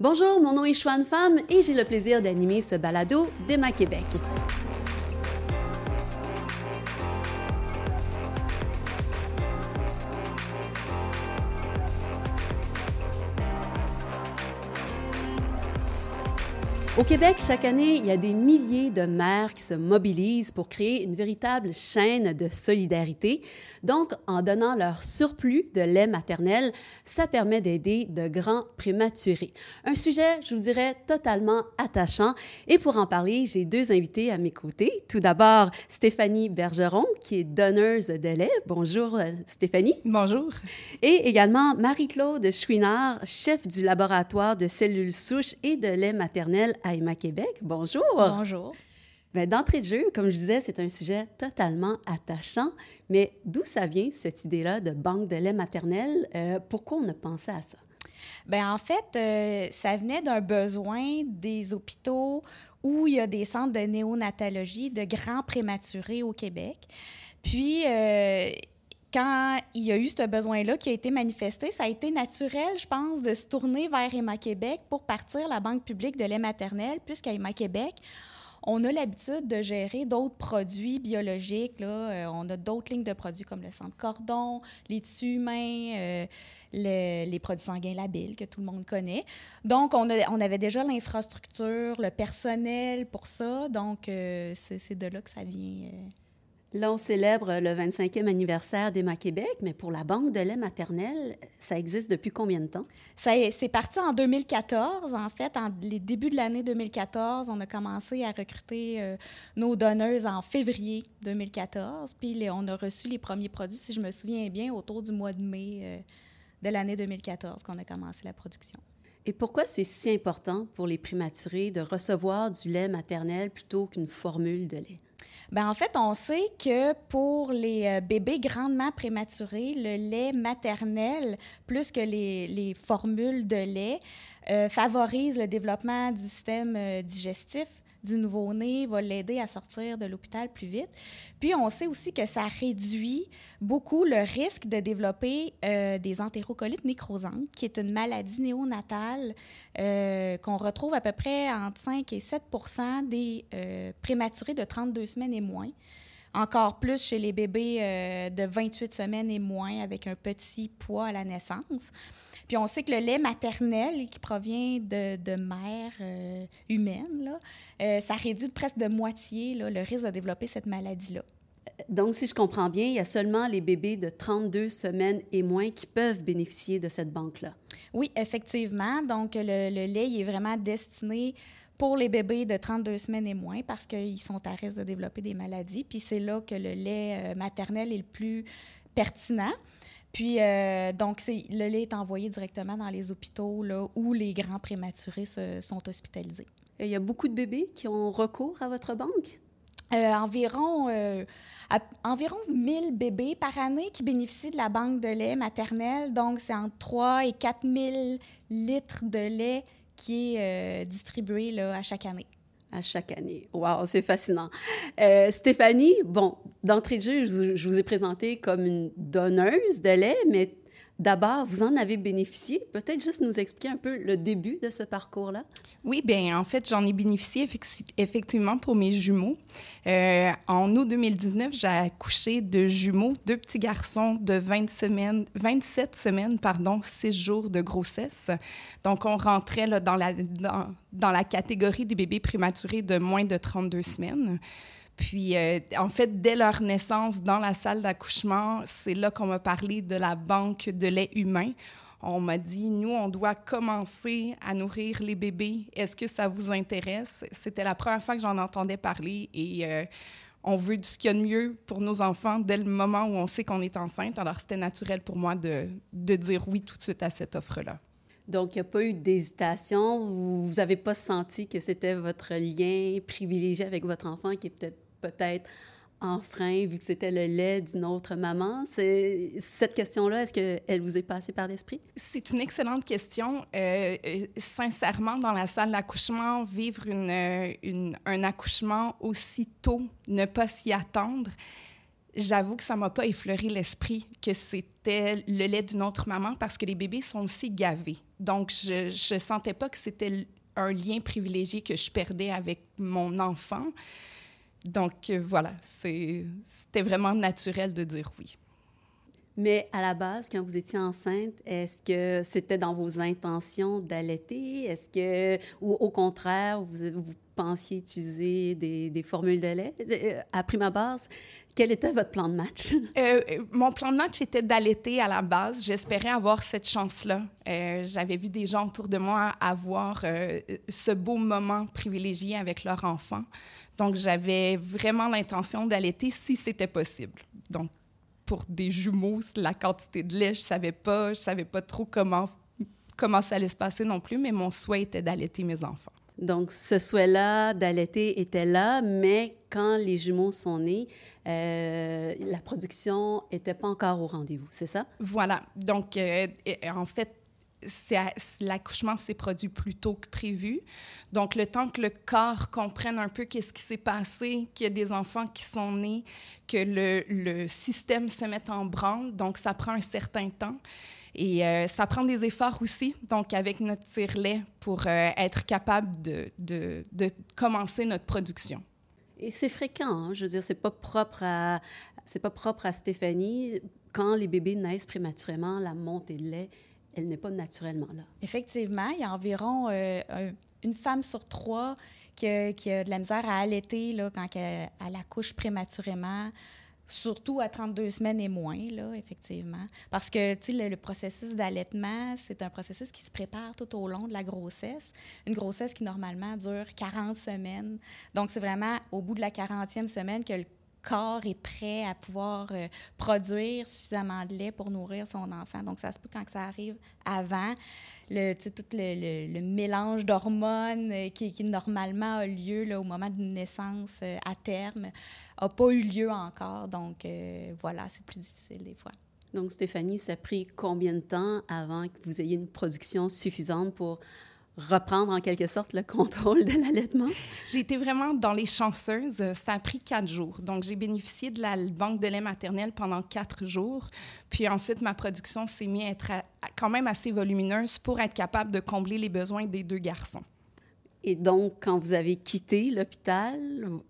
Bonjour, mon nom est Chouane Femme et j'ai le plaisir d'animer ce balado d'Emma Québec. Au Québec, chaque année, il y a des milliers de mères qui se mobilisent pour créer une véritable chaîne de solidarité. Donc, en donnant leur surplus de lait maternel, ça permet d'aider de grands prématurés. Un sujet, je vous dirais, totalement attachant. Et pour en parler, j'ai deux invités à mes côtés. Tout d'abord, Stéphanie Bergeron, qui est donneuse de lait. Bonjour, euh, Stéphanie. Bonjour. Et également Marie-Claude Chouinard, chef du laboratoire de cellules souches et de lait maternel à Emma Québec. Bonjour. Bonjour. Ben, D'entrée de jeu, comme je disais, c'est un sujet totalement attachant. Mais d'où ça vient, cette idée-là de banque de lait maternel? Euh, pourquoi on a pensé à ça? Bien, en fait, euh, ça venait d'un besoin des hôpitaux où il y a des centres de néonatologie de grands prématurés au Québec. Puis, euh, quand il y a eu ce besoin-là qui a été manifesté, ça a été naturel, je pense, de se tourner vers Emma Québec pour partir la Banque publique de lait maternel, puisqu'à Emma Québec, on a l'habitude de gérer d'autres produits biologiques. Euh, on a d'autres lignes de produits comme le sang de cordon, les tissus humains, euh, le- les produits sanguins labiles que tout le monde connaît. Donc, on, avait déjà l'infrastructure, le personnel pour ça. Donc, euh, c'est de là que ça vient. Là, on célèbre le 25e anniversaire d'Emma Québec, mais pour la banque de lait maternel, ça existe depuis combien de temps? Ça C'est parti en 2014, en fait. En les débuts de l'année 2014, on a commencé à recruter euh, nos donneuses en février 2014. Puis les- on a reçu les premiers produits, si je me souviens bien, autour du mois de mai euh, de l'année 2014 qu'on a commencé la production. Et pourquoi c'est si important pour les prématurés de recevoir du lait maternel plutôt qu'une formule de lait? Ben, en fait, on sait que pour les euh, bébés grandement prématurés, le lait maternel, plus que les, les formules de lait, euh, favorise le développement du système euh, digestif du nouveau-né, va l'aider à sortir de l'hôpital plus vite. Puis, on sait aussi que ça réduit beaucoup le risque de développer euh, des entérocolites nécrosantes, qui est une maladie néonatale euh, qu'on retrouve à peu près entre 5 et 7 des euh, prématurés de 32 semaines et moins. Encore plus chez les bébés euh, de 28 semaines et moins avec un petit poids à la naissance. Puis on sait que le lait maternel qui provient de, de mères euh, humaines, là, euh, ça réduit de presque de moitié là, le risque de développer cette maladie-là. Donc, si je comprends bien, il y a seulement les bébés de 32 semaines et moins qui peuvent bénéficier de cette banque-là. Oui, effectivement. Donc, le, le lait il est vraiment destiné pour les bébés de 32 semaines et moins parce qu'ils sont à risque de développer des maladies. Puis c'est là que le lait euh, maternel est le plus pertinent. Puis, euh, donc, le lait est envoyé directement dans les hôpitaux là, où les grands prématurés se- sont hospitalisés. Et il y a beaucoup de bébés qui ont recours à votre banque? Euh, environ, euh, à- environ 1000 bébés par année qui bénéficient de la banque de lait maternelle. Donc, c'est entre 3 et 4 000 litres de lait qui est euh, distribué là, à chaque année. À chaque année. Wow, c'est fascinant. Euh, Stéphanie, bon, d'entrée de jeu, je, vous- je vous ai présenté comme une donneuse de lait, mais d'abord, vous en avez bénéficié. Peut-être juste nous expliquer un peu le début de ce parcours-là. Oui, bien, en fait, j'en ai bénéficié effecti- effectivement pour mes jumeaux. Euh, en août 2019, j'ai accouché de jumeaux, deux petits garçons de 20 semaines, 27 semaines, pardon, 6 jours de grossesse. Donc, on rentrait là, dans, la, dans, dans la catégorie des bébés prématurés de moins de 32 semaines. Puis, euh, en fait, dès leur naissance dans la salle d'accouchement, c'est là qu'on m'a parlé de la banque de lait humain. On m'a dit, nous, on doit commencer à nourrir les bébés. Est-ce que ça vous intéresse? C'était la première fois que j'en entendais parler et euh, on veut ce qu'il y a de mieux pour nos enfants dès le moment où on sait qu'on est enceinte. Alors, c'était naturel pour moi de, de dire oui tout de suite à cette offre-là. Donc, il n'y a pas eu d'hésitation. Vous n'avez pas senti que c'était votre lien privilégié avec votre enfant qui est peut-être peut-être en frein vu que c'était le lait d'une autre maman. Cette question-là, est-ce qu'elle vous est passée par l'esprit? C'est une excellente question. Euh, euh, sincèrement, dans la salle d'accouchement, vivre euh, un accouchement aussi tôt, ne pas s'y attendre, j'avoue que ça m'a pas effleuré l'esprit que c'était le lait d'une autre maman parce que les bébés sont aussi gavés. Donc, je ne sentais pas que c'était un lien privilégié que je perdais avec mon enfant. Donc, euh, voilà, c'était vraiment naturel de dire oui. Mais à la base, quand vous étiez enceinte, est-ce que c'était dans vos intentions d'allaiter? Est-ce que, ou au contraire, vous, vous pensiez utiliser des, formules de lait? Euh, à prime base, quel était votre plan de match? Euh, euh, mon plan de match était d'allaiter à la base. J'espérais avoir cette chance-là. J'avais vu des gens autour de moi avoir ce beau moment privilégié avec leur enfant. Donc, j'avais vraiment l'intention d'allaiter si c'était possible. Donc, pour des jumeaux, la quantité de lait, je savais pas, je savais pas trop comment comment ça allait se passer non plus, mais mon souhait était d'allaiter mes enfants. Donc, ce souhait-là d'allaiter était là, mais quand les jumeaux sont nés, euh, la production n'était pas encore au rendez-vous, c'est ça? Voilà. Donc, euh, en fait, l'accouchement s'est produit plus tôt que prévu. Donc, le temps que le corps comprenne un peu qu'est-ce qui s'est passé, qu'il y a des enfants qui sont nés, que le, système se mette en branle, donc ça prend un certain temps. Et euh, ça prend des efforts aussi, donc avec notre tire-lait, pour euh, être capable de, de, de, commencer notre production. Et c'est fréquent, hein? je veux dire, c'est pas propre à c'est pas propre à Stéphanie. Quand les bébés naissent prématurément, la montée de lait elle n'est pas naturellement là. Effectivement, il y a environ euh, une femme sur trois qui a, a, de la misère à allaiter là, quand elle, accouche prématurément. Surtout à 32 semaines et moins, là, effectivement. Parce que, le, le, processus d'allaitement, c'est un processus qui se prépare tout au long de la grossesse. Une grossesse qui, normalement, dure 40 semaines. Donc, c'est vraiment au bout de la 40e semaine que le corps est prêt à pouvoir euh, produire suffisamment de lait pour nourrir son enfant. Donc, ça se peut quand ça arrive avant, le, tout le, le, le mélange d'hormones euh, qui, qui, normalement a lieu là, au moment d'une naissance euh, à terme n'a pas eu lieu encore. Donc, voilà, c'est plus difficile des fois. Donc, Stéphanie, ça a pris combien de temps avant que vous ayez une production suffisante pour reprendre en quelque sorte le contrôle de l'allaitement? J'ai été vraiment dans les chanceuses. Ça a pris quatre jours. Donc, j'ai bénéficié de la banque de lait maternel pendant quatre jours. Puis ensuite, ma production s'est mise à être quand même assez volumineuse pour être capable de combler les besoins des deux garçons. Et donc, quand vous avez quitté l'hôpital,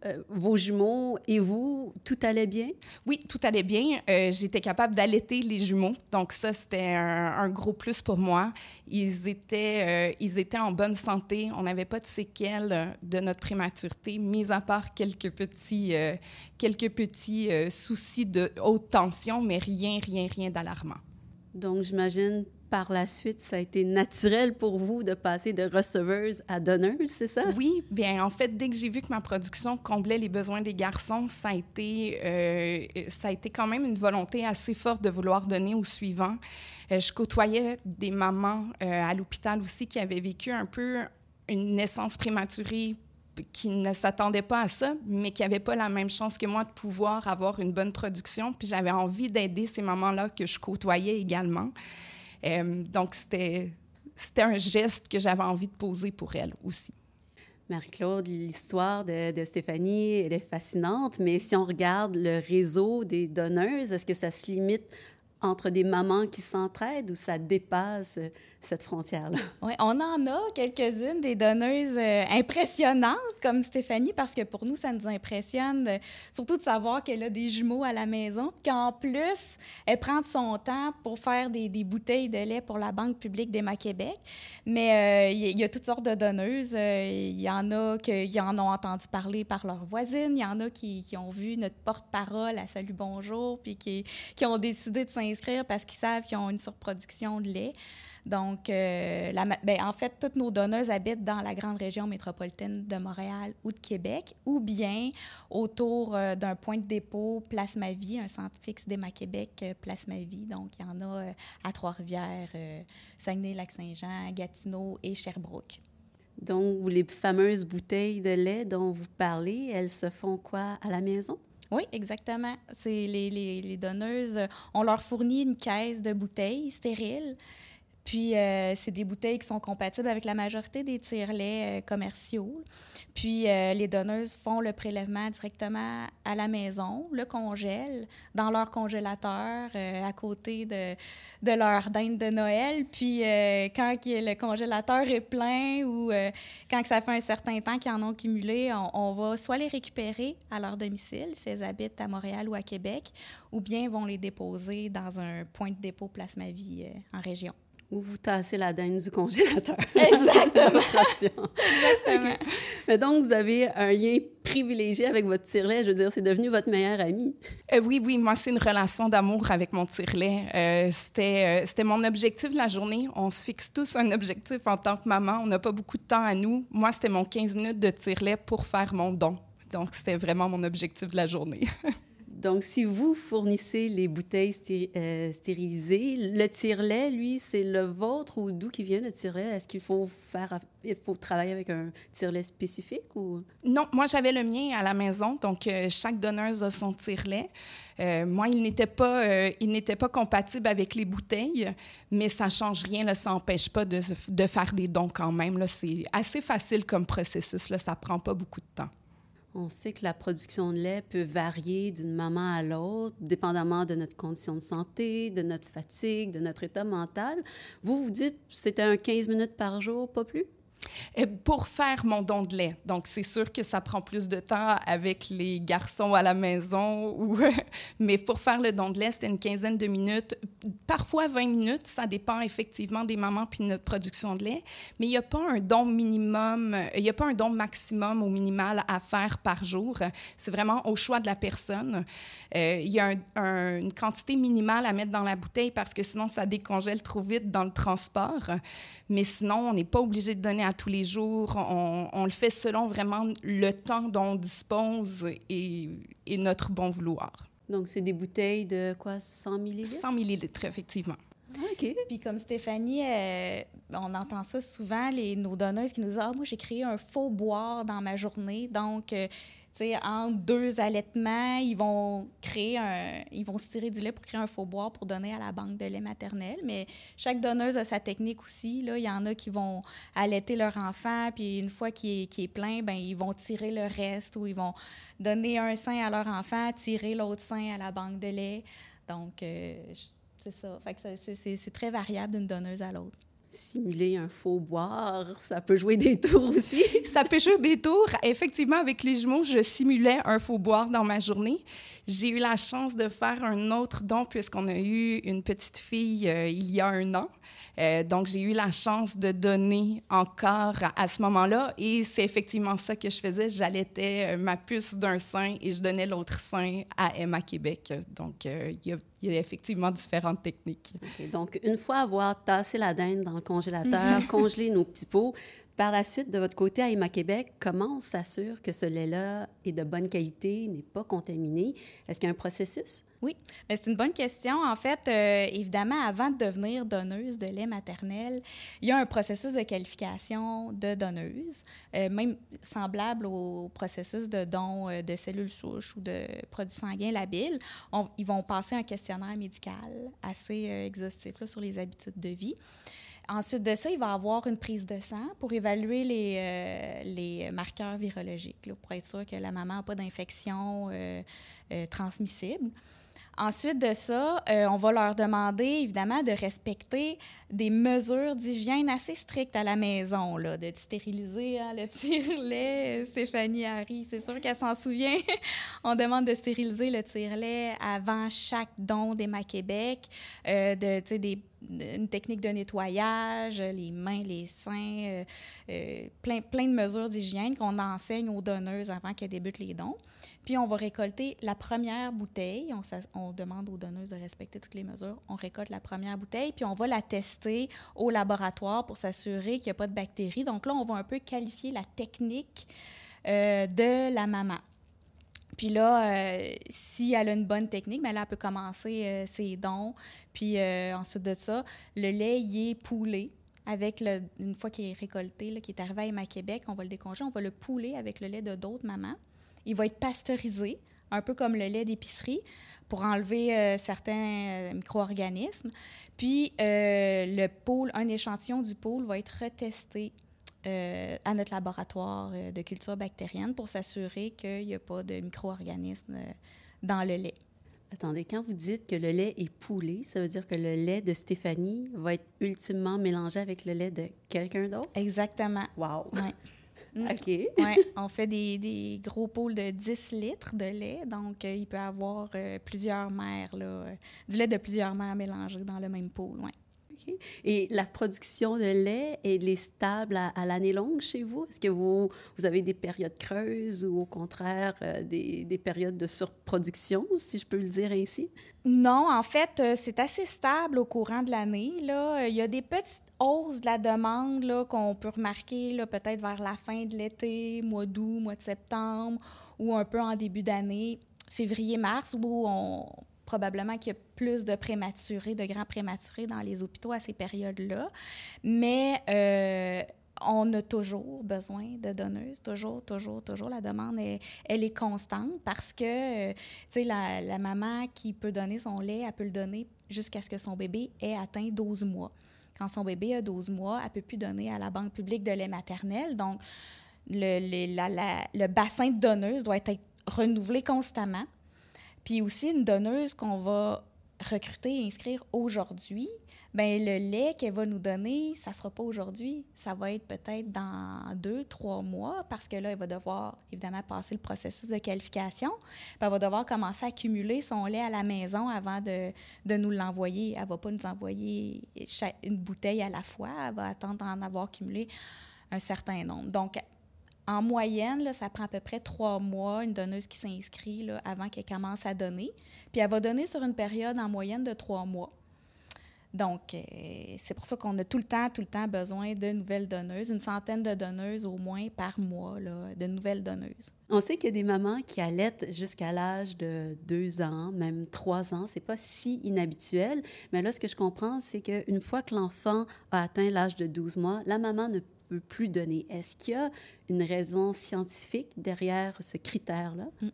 euh, vos jumeaux et vous, tout allait bien? Oui, tout allait bien. Euh, J'étais capable d'allaiter les jumeaux. Donc, ça, c'était un, un, gros plus pour moi. Ils étaient, euh, ils étaient en bonne santé. On n'avait pas de séquelles de notre prématurité, mis à part quelques petits, quelques petits soucis de haute tension, mais rien, rien, rien d'alarmant. Donc, j'imagine par la suite, ça a été naturel pour vous de passer de receveuse à donneuse, c'est ça? Oui, bien, en fait, dès que j'ai vu que ma production comblait les besoins des garçons, ça a été, euh, ça a été quand même une volonté assez forte de vouloir donner au suivant. Euh, je côtoyais des mamans euh, à l'hôpital aussi qui avaient vécu un peu une naissance prématurée qui ne s'attendaient pas à ça, mais qui n'avaient pas la même chance que moi de pouvoir avoir une bonne production. Puis j'avais envie d'aider ces mamans-là que je côtoyais également. Euh, donc, c'était, un geste que j'avais envie de poser pour elle aussi. Marie-Claude, l'histoire de, de, Stéphanie, elle est fascinante, mais si on regarde le réseau des donneuses, est-ce que ça se limite entre des mamans qui s'entraident ou ça dépasse cette frontière-là. Oui, on en a quelques-unes des donneuses euh, impressionnantes comme Stéphanie parce que pour nous, ça nous impressionne surtout de savoir qu'elle a des jumeaux à la maison, qu'en plus, elle prend son temps pour faire des, bouteilles de lait pour la Banque publique d'Emma Québec. Mais il euh, y, y, a toutes sortes de donneuses. Il euh, y en a qui en ont entendu parler par leurs voisines. Il y en a qui, qui, ont vu notre porte-parole à Salut Bonjour puis qui, qui ont décidé de s'inscrire parce qu'ils savent qu'ils ont une surproduction de lait. Donc, euh, la, ben, en fait, toutes nos donneuses habitent dans la grande région métropolitaine de Montréal ou de Québec, ou bien autour euh, d'un point de dépôt Place Ma Vie, un centre fixe d'Emma Québec euh, Place Ma Vie. Donc, il y en a à Trois-Rivières, Saguenay-Lac-Saint-Jean, Gatineau et Sherbrooke. Donc, les fameuses bouteilles de lait dont vous parlez, elles se font quoi à la maison? Oui, exactement. C'est les, les, les, donneuses, on leur fournit une caisse de bouteilles stériles Puis, euh, c'est des bouteilles qui sont compatibles avec la majorité des tire-laits euh, commerciaux. Puis, euh, les donneuses font le prélèvement directement à la maison, le congèlent dans leur congélateur à côté de, leur dinde de Noël. Puis, quand le congélateur est plein ou quand ça fait un certain temps qu'ils en ont cumulé, on, on, va soit les récupérer à leur domicile, si elles habitent à Montréal ou à Québec, ou bien vont les déposer dans un point de dépôt Place Ma Vie en région ou vous tassez la dinde du congélateur. Exactement. Exactement. Mais donc, vous avez un lien privilégié avec votre tirelet. Je veux dire, c'est devenu votre meilleur ami. Euh, oui, oui. Moi, c'est une relation d'amour avec mon tirelet. Euh, c'était, euh, c'était mon objectif de la journée. On se fixe tous un objectif en tant que maman. On n'a pas beaucoup de temps à nous. Moi, c'était mon 15 minutes de tirelet pour faire mon don. Donc, c'était vraiment mon objectif de la journée. Donc, si vous fournissez les bouteilles euh, stérilisées, le tire-lait, lui, c'est le vôtre ou d'où qui vient le tire-lait? Est-ce qu'il faut faire, il faut travailler avec un tire-lait spécifique ou? Non, moi, j'avais le mien à la maison. Donc, euh, chaque donneuse a son tire-lait. Euh, moi, il n'était pas, n'était pas compatible avec les bouteilles, mais ça change rien. Là, ça n'empêche pas de, faire des dons quand même. C'est assez facile comme processus. Là, ça prend pas beaucoup de temps. On sait que la production de lait peut varier d'une maman à l'autre, dépendamment de notre condition de santé, de notre fatigue, de notre état mental. Vous, vous dites c'était un 15 minutes par jour, pas plus? Pour faire mon don de lait. Donc, c'est sûr que ça prend plus de temps avec les garçons à la maison. Mais pour faire le don de lait, c'était une quinzaine de minutes, parfois 20 minutes. Ça dépend effectivement des mamans puis de notre production de lait. Mais il n'y a pas un don minimum, il n'y a pas un don maximum ou minimal à faire par jour. C'est vraiment au choix de la personne. Euh, il y a une quantité minimale à mettre dans la bouteille parce que sinon, ça décongèle trop vite dans le transport. Mais sinon, on n'est pas obligé de donner à tous les jours. On, le fait selon vraiment le temps dont on dispose et, notre bon vouloir. Donc, c'est des bouteilles de quoi, 100 millilitres? 100 millilitres, effectivement. OK. Puis comme Stéphanie, euh, on entend ça souvent, les, nos donneuses qui nous disent « Ah, moi, j'ai créé un faux boire dans ma journée. » Donc, euh, en deux allaitements, ils vont créer un, ils vont se tirer du lait pour créer un faux boire pour donner à la banque de lait maternel. Mais chaque donneuse a sa technique aussi. Là, il y en a qui vont allaiter leur enfant, puis une fois qu'il est, est, plein, ben ils vont tirer le reste ou ils vont donner un sein à leur enfant, tirer l'autre sein à la banque de lait. Donc, euh, c'est ça. c'est très variable d'une donneuse à l'autre simuler un faux boire, ça peut jouer des tours aussi. ça peut jouer des tours. Effectivement, avec les jumeaux, je simulais un faux boire dans ma journée. J'ai eu la chance de faire un autre don puisqu'on a eu une petite fille euh, il y a un an. Euh, donc, j'ai eu la chance de donner encore à, ce moment-là. Et c'est effectivement ça que je faisais. J'allaitais euh, ma puce d'un sein et je donnais l'autre sein à Emma Québec. Donc, il y a il y a effectivement différentes techniques. Donc, une fois avoir tassé la dinde dans le congélateur, congelé nos petits pots, par la suite, de votre côté, à Emma Québec, comment on s'assure que ce lait-là est de bonne qualité, n'est pas contaminé? Est-ce qu'il y a un processus? Oui, c'est une bonne question. En fait, euh, évidemment, avant de devenir donneuse de lait maternel, il y a un processus de qualification de donneuse, euh, même semblable au processus de don euh, de cellules souches ou de produits sanguins labiles. ils vont passer un questionnaire médical assez exhaustif sur les habitudes de vie. Ensuite de ça, il va avoir une prise de sang pour évaluer les, euh, les marqueurs virologiques, pour être sûr que la maman n'a pas d'infection euh, euh, transmissible. Ensuite de ça, on va leur demander évidemment de respecter des mesures d'hygiène assez strictes à la maison, là, de stériliser hein, le tire-lait. Stéphanie Harry, c'est sûr qu'elle s'en souvient. on demande de stériliser le tire-lait avant chaque don d'Emma Québec, euh, de, des une technique de nettoyage, les mains, les seins, euh, euh, plein, plein de mesures d'hygiène qu'on enseigne aux donneuses avant qu'elles débutent les dons. Puis on va récolter la première bouteille. On, on, demande aux donneuses de respecter toutes les mesures. On récolte la première bouteille, puis on va la tester au laboratoire pour s'assurer qu'il n'y a pas de bactéries. Donc là, on va un peu qualifier la technique euh, de la maman. Puis là, euh, si elle a une bonne technique, mais ben là, elle peut commencer euh, ses dons. Puis ensuite de ça, le lait y est poulé avec une fois qu'il est récolté, qui est arrivé à Emma Québec, on va le décongeler, on va le pouler avec le lait de d'autres mamans. Il va être pasteurisé un peu comme le lait d'épicerie, pour enlever euh, certains euh, micro-organismes. Puis le pôle, un échantillon du pôle va être retesté à notre laboratoire de culture bactérienne pour s'assurer qu'il n'y a pas de micro-organismes dans le lait. Attendez, quand vous dites que le lait est poulé, ça veut dire que le lait de Stéphanie va être ultimement mélangé avec le lait de quelqu'un d'autre? Exactement. Wow! Ouais. OK. oui, on fait des, des, gros pôles de 10 litres de lait, donc euh, il peut y avoir euh, plusieurs mères, là, euh, du lait de plusieurs mères mélangé dans le même pôle, Et la production de lait, elle est stable à, l'année longue chez vous? Est-ce que vous, avez des périodes creuses ou au contraire euh, des, des, périodes de surproduction, si je peux le dire ainsi? Non, en fait, euh, c'est assez stable au courant de l'année. Là. Il y a des petites hausses de la demande qu'on peut remarquer peut-être vers la fin de l'été, mois d'août, mois de septembre ou un peu en début d'année, février-mars, où on probablement qu'il y a plus de prématurés, de grands prématurés dans les hôpitaux à ces périodes-là. Mais euh, on a toujours besoin de donneuses, toujours, toujours, toujours. La demande, est, elle est constante parce que, tu sais, la, maman qui peut donner son lait, elle peut le donner jusqu'à ce que son bébé ait atteint 12 mois. Quand son bébé a 12 mois, elle peut plus donner à la Banque publique de lait maternel. Donc, le bassin de donneuses doit être renouvelé constamment. Puis aussi, une donneuse qu'on va recruter et inscrire aujourd'hui, ben le lait qu'elle va nous donner, ça sera pas aujourd'hui, ça va être peut-être dans deux, trois mois, parce que là, elle va devoir évidemment passer le processus de qualification, puis elle va devoir commencer à accumuler son lait à la maison avant de, de nous l'envoyer. Elle va pas nous envoyer une bouteille à la fois, elle va attendre d'en avoir accumulé un certain nombre. Donc, en moyenne, là, ça prend à peu près trois mois, une donneuse qui s'inscrit avant qu'elle commence à donner. Puis elle va donner sur une période en moyenne de trois mois. Donc, euh, c'est pour ça qu'on a tout le temps, tout le temps besoin de nouvelles donneuses, une centaine de donneuses au moins par mois, là, de nouvelles donneuses. On sait qu'il y a des mamans qui allaitent jusqu'à l'âge de deux ans, même trois ans. C'est pas si inhabituel. Mais là, ce que je comprends, c'est qu'une fois que l'enfant a atteint l'âge de 12 mois, la maman ne peut plus donner. Est-ce qu'il y a une raison scientifique derrière ce critère-là? Mm.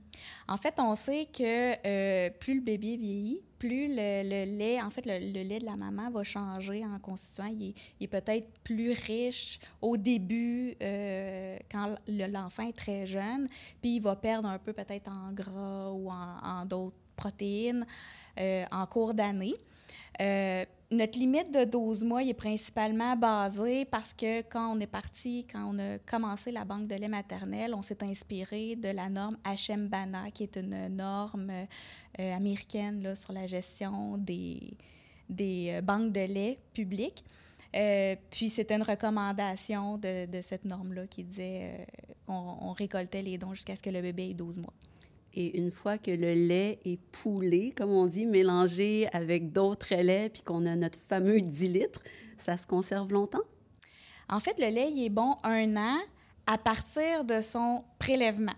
En fait, on sait que euh, plus le bébé vieillit, plus le, lait, en fait, le, lait de la maman va changer en constituant. Il est, peut-être plus riche au début euh, quand l'enfant est très jeune, puis il va perdre un peu peut-être en gras ou en, d'autres protéines euh, en cours d'année. Notre limite de 12 mois est principalement basée parce que quand on est parti, quand on a commencé la banque de lait maternel, on s'est inspiré de la norme HM-BANA, qui est une norme euh, américaine là, sur la gestion des, des euh, banques de lait publiques. puis c'était une recommandation de, de cette norme-là qui disait qu'on on récoltait les dons jusqu'à ce que le bébé ait 12 mois. Et une fois que le lait est poulé, comme on dit, mélangé avec d'autres laits, puis qu'on a notre fameux 10 litres, ça se conserve longtemps? En fait, le lait, il est bon un an à partir de son prélèvement.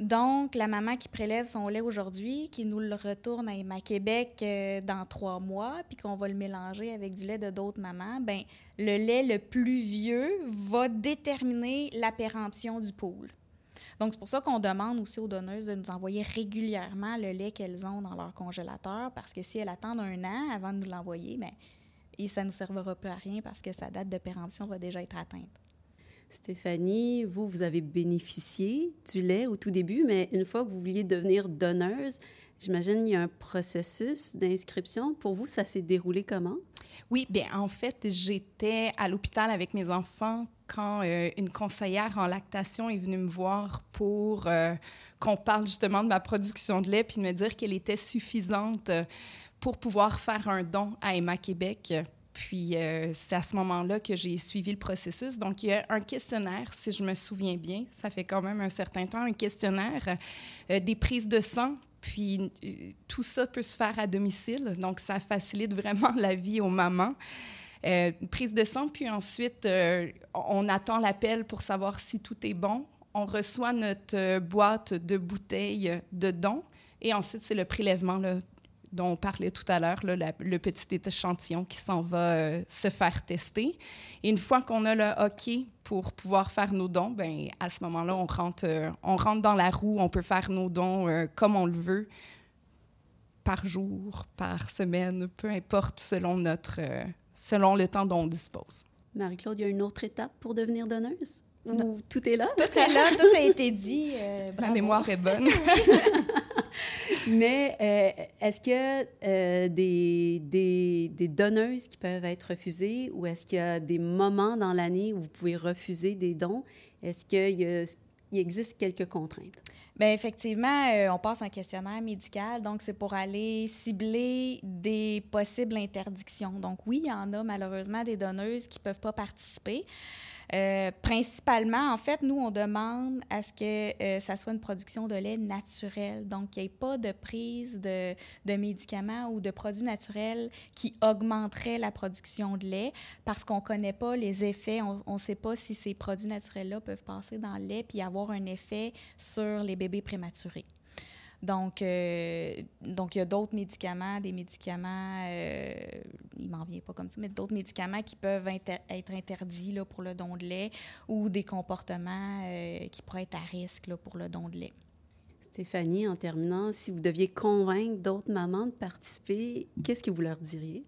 Donc, la maman qui prélève son lait aujourd'hui, qui nous le retourne à Québec euh, dans trois mois, puis qu'on va le mélanger avec du lait de d'autres mamans, ben le lait le plus vieux va déterminer la péremption du pool. Donc, c'est pour ça qu'on demande aussi aux donneuses de nous envoyer régulièrement le lait qu'elles ont dans leur congélateur, parce que si elles attendent un an avant de nous l'envoyer, bien, et ça ne nous servira plus à rien parce que sa date de péremption va déjà être atteinte. Stéphanie, vous, vous avez bénéficié du lait au tout début, mais une fois que vous vouliez devenir donneuse, j'imagine qu'il y a un processus d'inscription. Pour vous, ça s'est déroulé comment? Oui, bien, en fait, j'étais à l'hôpital avec mes enfants quand euh, une conseillère en lactation est venue me voir pour euh, qu'on parle justement de ma production de lait, puis de me dire qu'elle était suffisante pour pouvoir faire un don à Emma Québec. Puis euh, c'est à ce moment-là que j'ai suivi le processus. Donc il y a un questionnaire, si je me souviens bien, ça fait quand même un certain temps, un questionnaire, des prises de sang puis tout ça peut se faire à domicile, donc ça facilite vraiment la vie aux mamans. Euh, prise de sang, puis ensuite, euh, on attend l'appel pour savoir si tout est bon. On reçoit notre euh, boîte de bouteilles de dons et ensuite, c'est le prélèvement là, dont on parlait tout à l'heure, le petit échantillon qui s'en va euh, se faire tester. Et une fois qu'on a le OK pour pouvoir faire nos dons, ben à ce moment-là, on rentre, euh, on rentre dans la roue, on peut faire nos dons euh, comme on le veut, par jour, par semaine, peu importe selon, notre, selon le temps dont on dispose. Marie-Claude, il y a une autre étape pour devenir donneuse? Ou tout est là? Tout est là, tout a été dit. Ma mémoire est bonne. Mais euh, est-ce qu'il y a euh, des, des, des, donneuses qui peuvent être refusées ou est-ce qu'il y a des moments dans l'année où vous pouvez refuser des dons? Est-ce qu'il il existe quelques contraintes? Bien, effectivement, euh, on passe un questionnaire médical, donc c'est pour aller cibler des possibles interdictions. Donc oui, il y en a malheureusement des donneuses qui ne peuvent pas participer. Euh, principalement, en fait, nous, on demande à ce que euh, ça soit une production de lait naturel. Donc, il n'y ait pas de prise de, de, médicaments ou de produits naturels qui augmenteraient la production de lait parce qu'on ne connaît pas les effets. On ne sait pas si ces produits naturels-là peuvent passer dans le lait puis avoir un effet sur les bébés prématurés. Donc, euh, donc il y a d'autres médicaments, des médicaments, euh, il m'en vient pas comme ça, mais d'autres médicaments qui peuvent être interdits là, pour le don de lait ou des comportements euh, qui pourraient être à risque là, pour le don de lait. Stéphanie, en terminant, si vous deviez convaincre d'autres mamans de participer, qu'est-ce que vous leur diriez?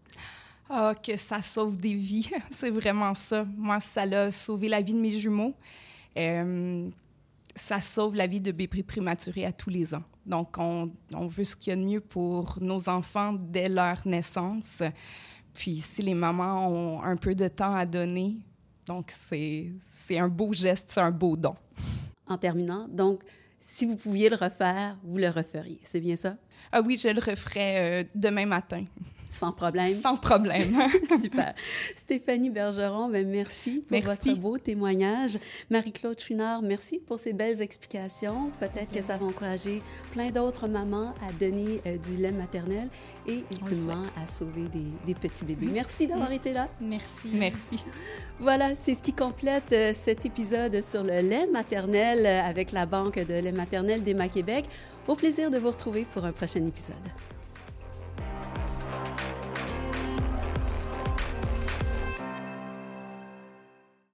Ah, que ça sauve des vies. C'est vraiment ça. Moi, ça a sauvé la vie de mes jumeaux. Euh, ça sauve la vie de bébés prématurés à tous les ans. Donc, on, on veut ce qu'il y a de mieux pour nos enfants dès leur naissance. Puis, si les mamans ont un peu de temps à donner, donc c'est un beau geste, c'est un beau don. En terminant, donc, si vous pouviez le refaire, vous le referiez. C'est bien ça? Ah oui, je le referai euh, demain matin. Sans problème. Sans problème. Super. Stéphanie Bergeron, ben merci pour votre beau témoignage. Marie-Claude Chouinard, merci pour ces belles explications. Peut-être que ça va encourager plein d'autres mamans à donner euh, du lait maternel et ultimement à sauver des, des petits bébés. Merci d'avoir mm. été là. Merci. Merci. Voilà, c'est ce qui complète euh, cet épisode sur le lait maternel avec la Banque de lait maternel d'Emma Québec. Au plaisir de vous retrouver pour un prochain épisode.